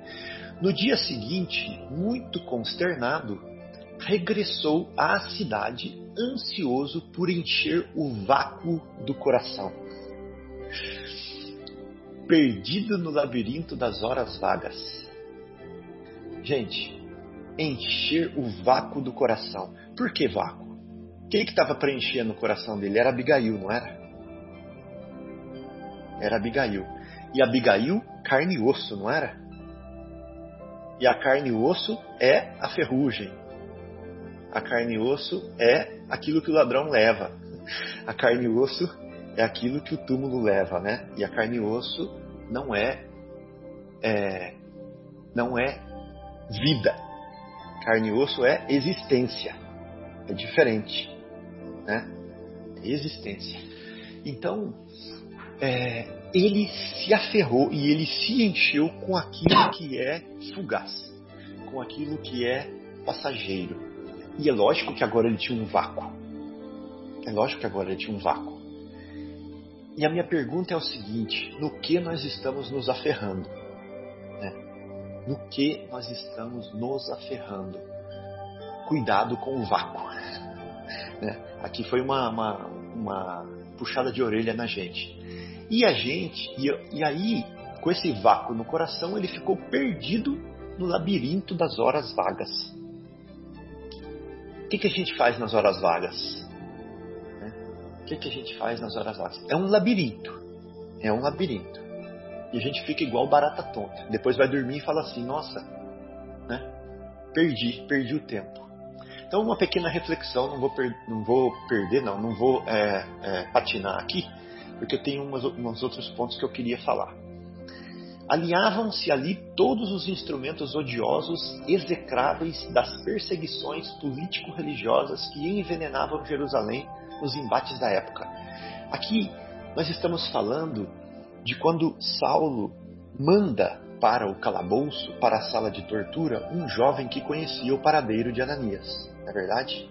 Speaker 2: No dia seguinte, muito consternado, regressou à cidade ansioso por encher o vácuo do coração. Perdido no labirinto das horas vagas. Gente, encher o vácuo do coração. Por que vácuo? Quem que estava preenchendo o coração dele? Era Abigail, não era? Era Abigail. E Abigail, carne e osso, não era? E a carne e osso é a ferrugem, a carne e osso é aquilo que o ladrão leva. A carne e osso é aquilo que o túmulo leva, né? E a carne e osso não é, é não é vida. Carne e osso é existência. É diferente, né? É existência. Então, é, ele se aferrou e ele se encheu com aquilo que é fugaz, com aquilo que é passageiro. E é lógico que agora ele tinha um vácuo. É lógico que agora ele tinha um vácuo. E a minha pergunta é o seguinte: no que nós estamos nos aferrando? No que nós estamos nos aferrando? Cuidado com o vácuo. Né? Aqui foi uma, uma, uma, puxada de orelha na gente. E a gente, e, e aí, com esse vácuo no coração, ele ficou perdido no labirinto das horas vagas que, que a gente faz nas horas vagas? Né? O que, que a gente faz nas horas vagas? É um labirinto. É um labirinto. E a gente fica igual barata tonta. Depois vai dormir e fala assim: nossa, né? perdi, perdi o tempo. Então, uma pequena reflexão, não vou, per não vou perder, não, não vou é, é, patinar aqui, porque eu tenho umas, uns outros pontos que eu queria falar. Alinhavam-se ali todos os instrumentos odiosos, execráveis das perseguições político-religiosas que envenenavam Jerusalém nos embates da época. Aqui nós estamos falando de quando Saulo manda para o calabouço, para a sala de tortura, um jovem que conhecia o paradeiro de Ananias, não é verdade?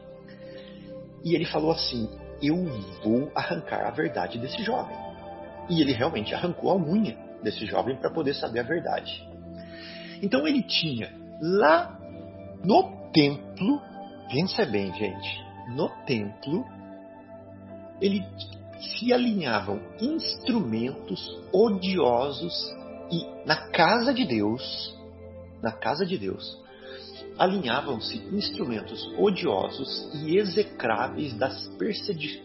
Speaker 2: E ele falou assim: Eu vou arrancar a verdade desse jovem. E ele realmente arrancou a unha desse jovem para poder saber a verdade. Então ele tinha lá no templo, pensa bem, gente, no templo, ele se alinhavam instrumentos odiosos e na casa de Deus, na casa de Deus, alinhavam-se instrumentos odiosos e execráveis das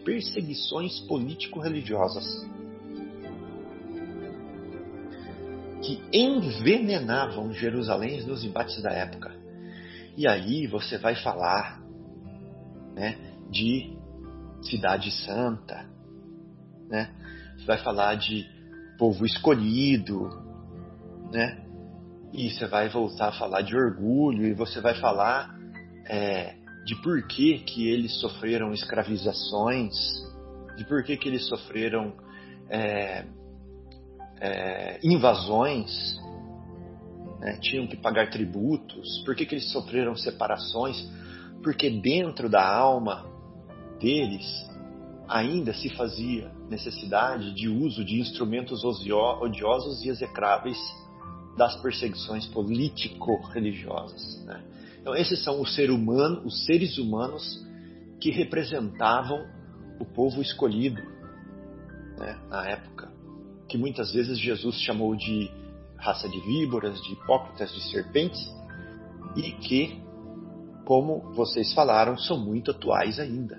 Speaker 2: perseguições político-religiosas que envenenavam Jerusalém nos embates da época. E aí você vai falar né, de cidade santa, né? Vai falar de povo escolhido, né? E você vai voltar a falar de orgulho e você vai falar é, de por que, que eles sofreram escravizações, de por que, que eles sofreram é, é, invasões, né? tinham que pagar tributos, por que, que eles sofreram separações, porque dentro da alma deles ainda se fazia necessidade de uso de instrumentos odiosos e execráveis das perseguições político-religiosas. Né? Então, esses são os, ser humano, os seres humanos que representavam o povo escolhido né, na época, que muitas vezes Jesus chamou de raça de víboras, de hipócritas, de serpentes, e que, como vocês falaram, são muito atuais ainda.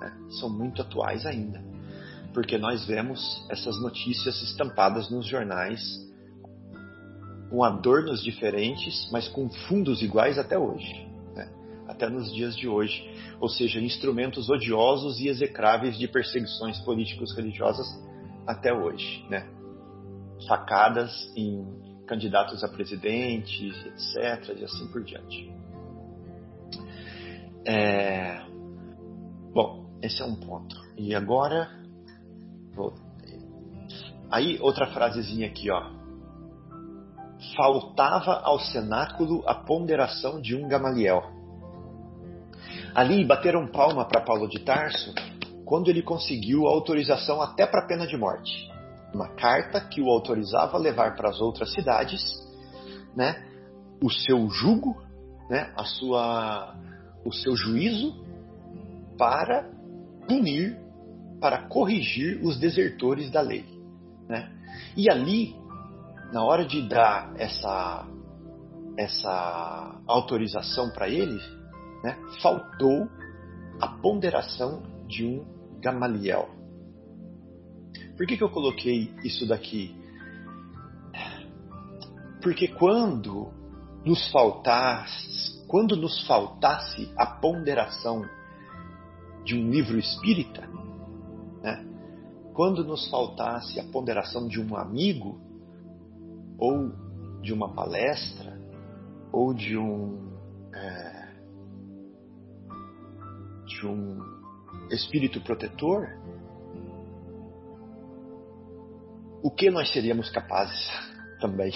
Speaker 2: Né? São muito atuais ainda. Porque nós vemos essas notícias estampadas nos jornais com adornos diferentes, mas com fundos iguais até hoje. Né? Até nos dias de hoje. Ou seja, instrumentos odiosos e execráveis de perseguições políticos religiosas até hoje. Né? Facadas em candidatos a presidente, etc., e assim por diante. É... Bom, esse é um ponto. E agora, aí outra frasezinha aqui, ó. Faltava ao cenáculo a ponderação de um Gamaliel. Ali bateram palma para Paulo de Tarso quando ele conseguiu a autorização até para pena de morte. Uma carta que o autorizava a levar para as outras cidades né, o seu jugo, né, a sua, o seu juízo para punir, para corrigir os desertores da lei. Né? E ali, na hora de dar essa, essa autorização para ele, né, faltou a ponderação de um Gamaliel. Por que, que eu coloquei isso daqui? Porque quando nos faltasse, quando nos faltasse a ponderação de um livro espírita? Quando nos faltasse a ponderação de um amigo, ou de uma palestra, ou de um, é, de um espírito protetor, o que nós seríamos capazes também,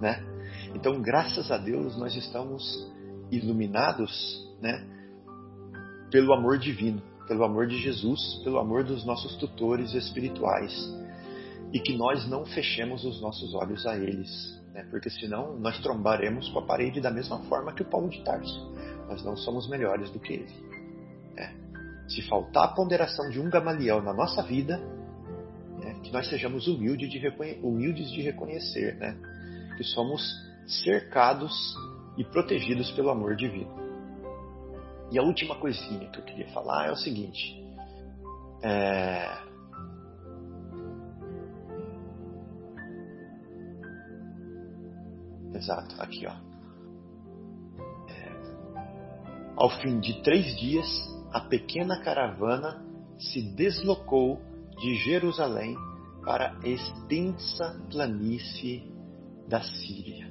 Speaker 2: né? Então, graças a Deus, nós estamos iluminados, né? pelo amor divino, pelo amor de Jesus, pelo amor dos nossos tutores espirituais. E que nós não fechemos os nossos olhos a eles, né? porque senão nós trombaremos com a parede da mesma forma que o Paulo de Tarso. Nós não somos melhores do que ele. Né? Se faltar a ponderação de um Gamaliel na nossa vida, né? que nós sejamos humildes de, humildes de reconhecer né? que somos cercados e protegidos pelo amor divino. E a última coisinha que eu queria falar é o seguinte. É... Exato, aqui ó. É... Ao fim de três dias, a pequena caravana se deslocou de Jerusalém para a extensa planície da Síria.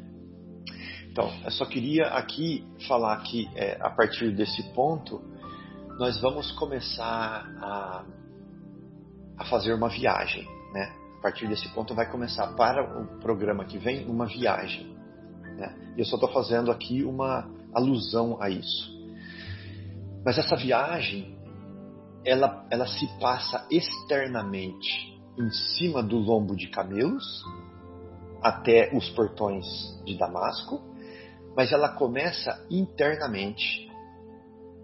Speaker 2: Então, eu só queria aqui falar que é, a partir desse ponto nós vamos começar a, a fazer uma viagem, né? A partir desse ponto vai começar para o programa que vem uma viagem, né? E eu só estou fazendo aqui uma alusão a isso. Mas essa viagem, ela, ela se passa externamente em cima do lombo de camelos até os portões de Damasco mas ela começa internamente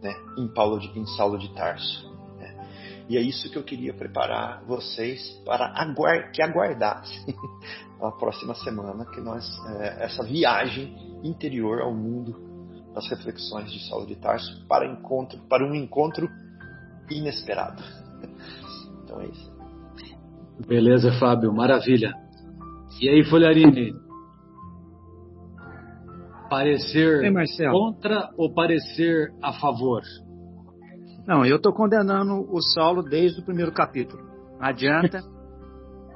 Speaker 2: né, em, Paulo de, em Saulo de Tarso. Né? E é isso que eu queria preparar vocês para que aguardassem a próxima semana, que nós é, essa viagem interior ao mundo das reflexões de Saulo de Tarso para encontro, para um encontro inesperado. Então é isso.
Speaker 1: Beleza, Fábio, maravilha. E aí, Folharini, Parecer contra ou parecer a favor?
Speaker 4: Não, eu estou condenando o Saulo desde o primeiro capítulo. Não adianta.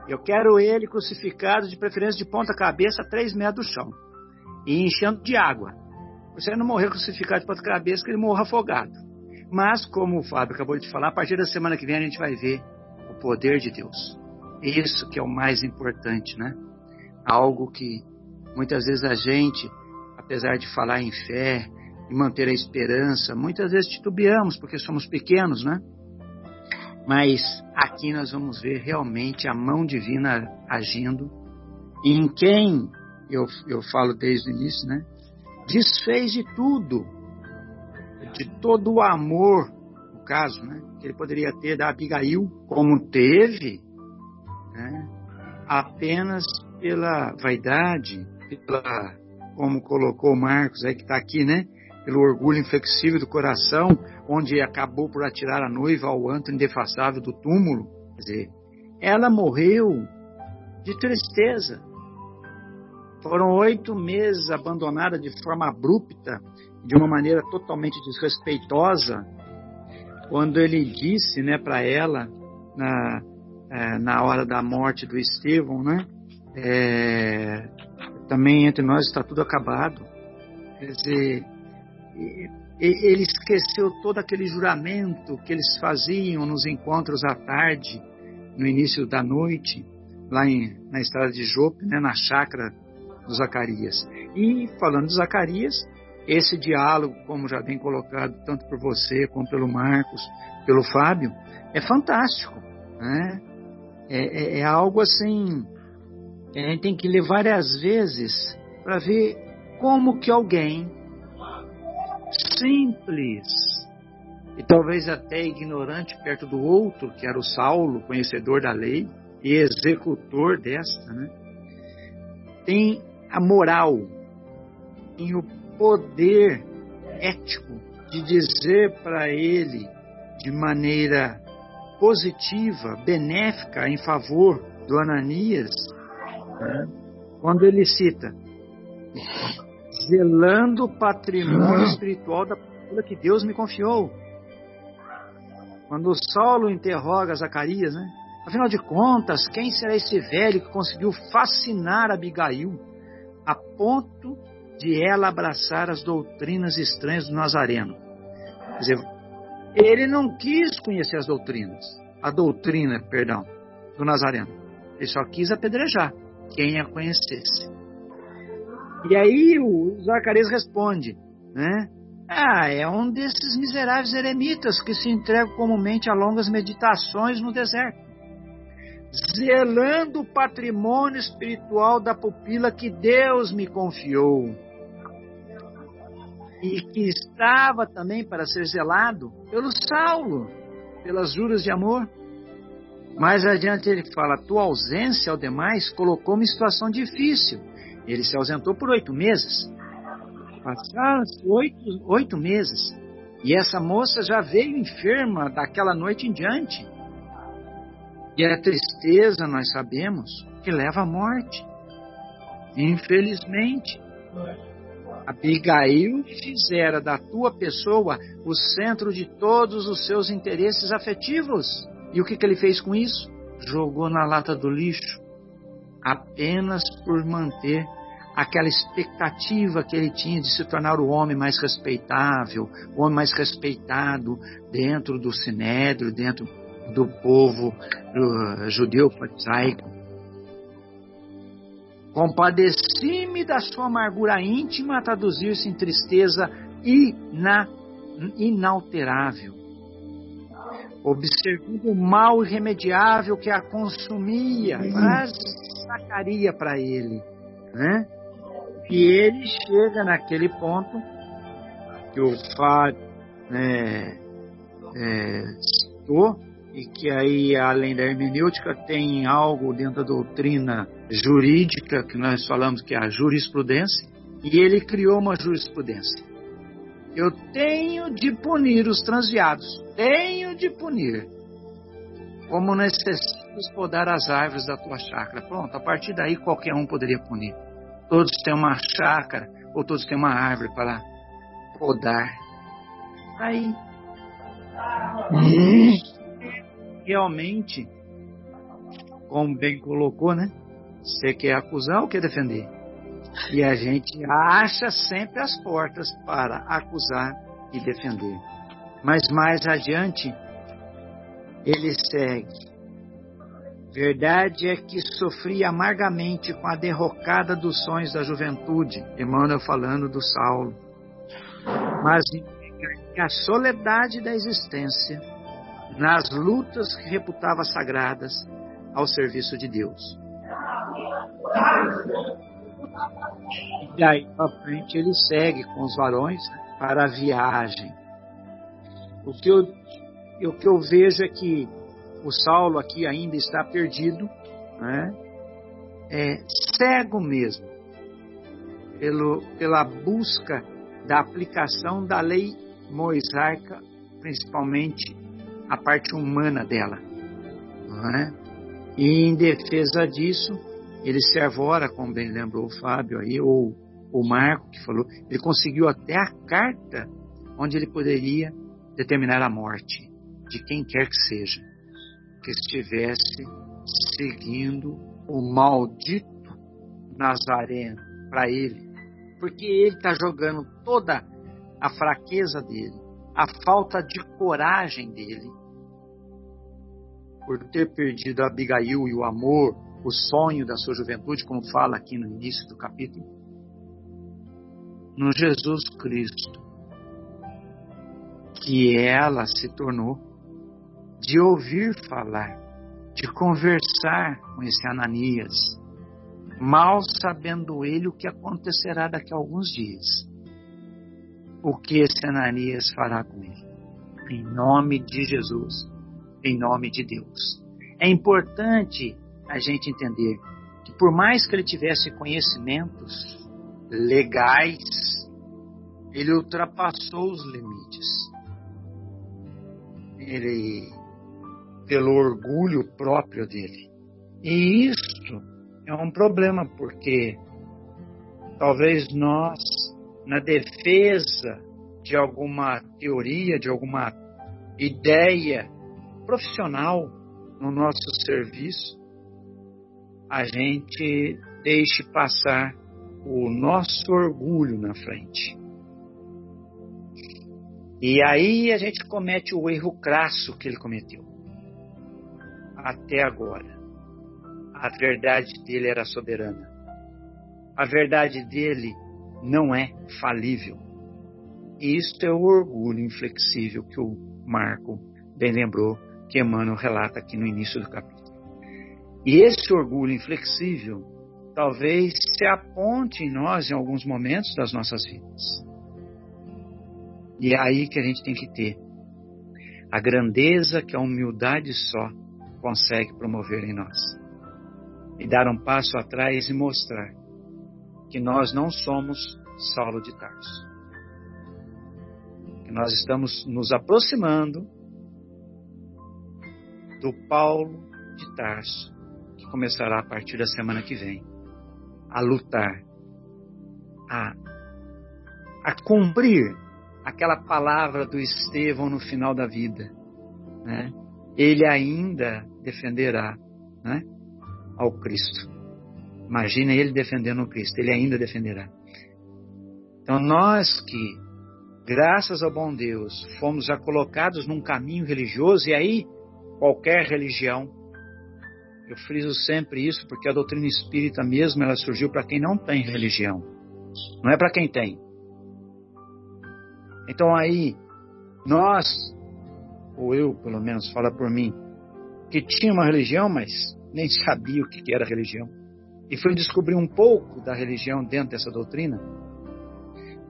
Speaker 4: Eu quero ele crucificado, de preferência de ponta cabeça, a três metros do chão. E enchendo de água. Você não morrer crucificado de ponta cabeça, que ele morra afogado. Mas, como o Fábio acabou de falar, a partir da semana que vem a gente vai ver o poder de Deus. Isso que é o mais importante, né? Algo que muitas vezes a gente, apesar de falar em fé e manter a esperança, muitas vezes titubeamos porque somos pequenos, né? Mas aqui nós vamos ver realmente a mão divina agindo, em quem, eu, eu falo desde o início, né? Desfez de tudo, de todo o amor, no caso, né? Que ele poderia ter da Abigail, como teve, né? apenas pela vaidade, pela, como colocou Marcos aí que está aqui, né? Pelo orgulho inflexível do coração, onde acabou por atirar a noiva ao antro indefassável do túmulo. Quer dizer, ela morreu de tristeza. Foram oito meses abandonada de forma abrupta, de uma maneira totalmente desrespeitosa, quando ele disse né, para ela, na, é, na hora da morte do Estevão, né, é, também entre nós está tudo acabado. Quer dizer, ele esqueceu todo aquele juramento que eles faziam nos encontros à tarde, no início da noite, lá em, na estrada de Jope, né, na chácara do Zacarias. E falando de Zacarias, esse diálogo, como já bem colocado tanto por você como pelo Marcos, pelo Fábio, é fantástico. Né? É, é, é algo assim a gente tem que ler várias vezes para ver como que alguém simples e talvez até ignorante perto do outro, que era o Saulo, conhecedor da lei e executor desta, né? tem a moral, tem o poder ético de dizer para ele de maneira positiva, benéfica, em favor do Ananias, né? quando ele cita zelando o patrimônio espiritual da pessoa que Deus me confiou. Quando Saulo interroga Zacarias, né? Afinal de contas, quem será esse velho que conseguiu fascinar Abigail a ponto de ela abraçar as doutrinas estranhas do Nazareno? Quer dizer, ele não quis conhecer as doutrinas, a doutrina, perdão, do Nazareno. Ele só quis apedrejar quem a conhecesse. E aí o Zacarias responde, né? Ah, é um desses miseráveis eremitas que se entregam comumente a longas meditações no deserto, zelando o patrimônio espiritual da pupila que Deus me confiou e que estava também para ser zelado pelo Saulo, pelas juras de amor. Mais adiante ele fala: tua ausência ao demais colocou-me em situação difícil ele se ausentou por oito meses. Passaram-se oito, oito meses. E essa moça já veio enferma daquela noite em diante. E a tristeza, nós sabemos, que leva à morte. Infelizmente, Abigail fizera da tua pessoa o centro de todos os seus interesses afetivos. E o que, que ele fez com isso? Jogou na lata do lixo, apenas por manter aquela expectativa que ele tinha de se tornar o homem mais respeitável, o homem mais respeitado dentro do sinédrio, dentro do povo uh, judeu farisaico. Compadeci-me da sua amargura íntima a traduzir-se em tristeza ina, inalterável, observando o mal irremediável que a consumia, mas sacaria para ele, né? E ele chega naquele ponto que o Fábio né, é, citou, e que aí, além da hermenêutica, tem algo dentro da doutrina jurídica, que nós falamos que é a jurisprudência, e ele criou uma jurisprudência. Eu tenho de punir os transviados, tenho de punir, como necessitas podar as árvores da tua chácara. Pronto, a partir daí qualquer um poderia punir todos têm uma chácara ou todos têm uma árvore para podar. Aí, realmente, como bem colocou, né? Você quer acusar ou quer defender? E a gente acha sempre as portas para acusar e defender. Mas mais adiante, ele segue. Verdade é que sofri amargamente com a derrocada dos sonhos da juventude, Emmanuel falando do Saulo. Mas que a soledade da existência, nas lutas que reputava sagradas, ao serviço de Deus. E aí para frente ele segue com os varões para a viagem. O que eu, o que eu vejo é que o Saulo aqui ainda está perdido, né? é cego mesmo, pelo, pela busca da aplicação da lei mosaica, principalmente a parte humana dela. Não é? E em defesa disso, ele se arvora, como bem lembrou o Fábio aí, ou o Marco que falou, ele conseguiu até a carta onde ele poderia determinar a morte de quem quer que seja que estivesse seguindo o maldito Nazareno para ele, porque ele está jogando toda a fraqueza dele, a falta de coragem dele, por ter perdido Abigail e o amor, o sonho da sua juventude, como fala aqui no início do capítulo, no Jesus Cristo, que ela se tornou, de ouvir falar, de conversar com esse Ananias, mal sabendo ele o que acontecerá daqui a alguns dias. O que esse Ananias fará com ele? Em nome de Jesus em nome de Deus. É importante a gente entender que, por mais que ele tivesse conhecimentos legais, ele ultrapassou os limites. Ele, pelo orgulho próprio dele. E isso é um problema, porque talvez nós, na defesa de alguma teoria, de alguma ideia profissional no nosso serviço, a gente deixe passar o nosso orgulho na frente. E aí a gente comete o erro crasso que ele cometeu. Até agora. A verdade dele era soberana. A verdade dele não é falível. Isto é o orgulho inflexível que o Marco bem lembrou que Emmanuel relata aqui no início do capítulo. E esse orgulho inflexível talvez se aponte em nós em alguns momentos das nossas vidas. E é aí que a gente tem que ter a grandeza que a humildade só consegue promover em nós. E dar um passo atrás e mostrar que nós não somos Saulo de Tarso. Que nós estamos nos aproximando do Paulo de Tarso, começará a partir da semana que vem a lutar, a, a cumprir aquela palavra do Estevão no final da vida. Né? Ele ainda defenderá né, ao Cristo. Imagina ele defendendo o Cristo, ele ainda defenderá. Então, nós que, graças ao bom Deus, fomos já colocados num caminho religioso, e aí qualquer religião. Eu friso sempre isso porque a doutrina espírita mesmo ela surgiu para quem não tem religião, não é para quem tem. Então aí nós, ou eu pelo menos, fala por mim, que tinha uma religião, mas nem sabia o que era religião, e fui descobrir um pouco da religião dentro dessa doutrina,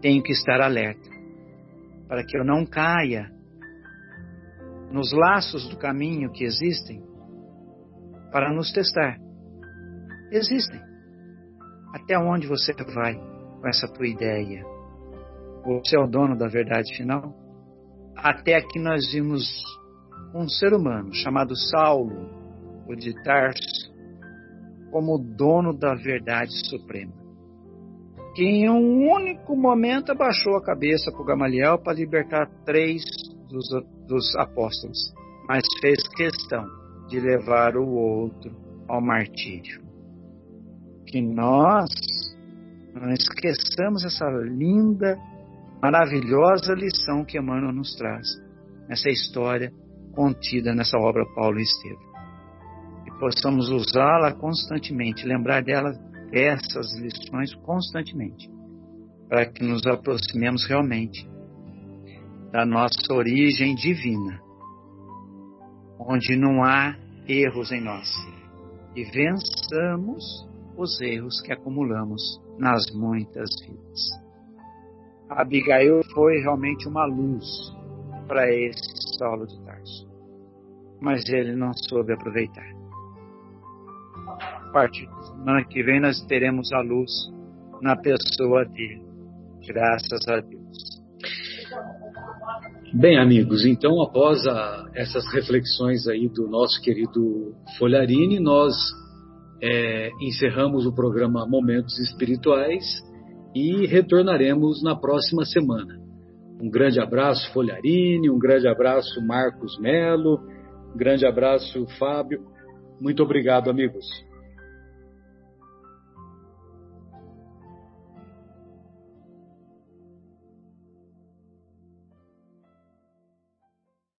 Speaker 4: tenho que estar alerta para que eu não caia nos laços do caminho que existem para nos testar. Existem. Até onde você vai com essa tua ideia? Você é o dono da verdade final? Até aqui nós vimos um ser humano chamado Saulo, o de Tarso, como dono da verdade suprema. que em um único momento abaixou a cabeça para o Gamaliel para libertar três dos, dos apóstolos, mas fez questão de levar o outro ao martírio. Que nós não esqueçamos essa linda, maravilhosa lição que Emmanuel nos traz, essa história contida nessa obra Paulo e Estevam. E possamos usá-la constantemente, lembrar dela essas lições constantemente, para que nos aproximemos realmente da nossa origem divina, onde não há erros em nós, e vençamos os erros que acumulamos nas muitas vidas. Abigail foi realmente uma luz para esse Saulo de Tarso, mas ele não soube aproveitar. A partir da semana que vem nós teremos a luz na pessoa dele. Graças a Deus.
Speaker 1: Bem, amigos, então após a, essas reflexões aí do nosso querido Folharini, nós é, encerramos o programa Momentos Espirituais e retornaremos na próxima semana. Um grande abraço, Folharini, um grande abraço, Marcos Melo, um grande abraço, Fábio. Muito obrigado, amigos.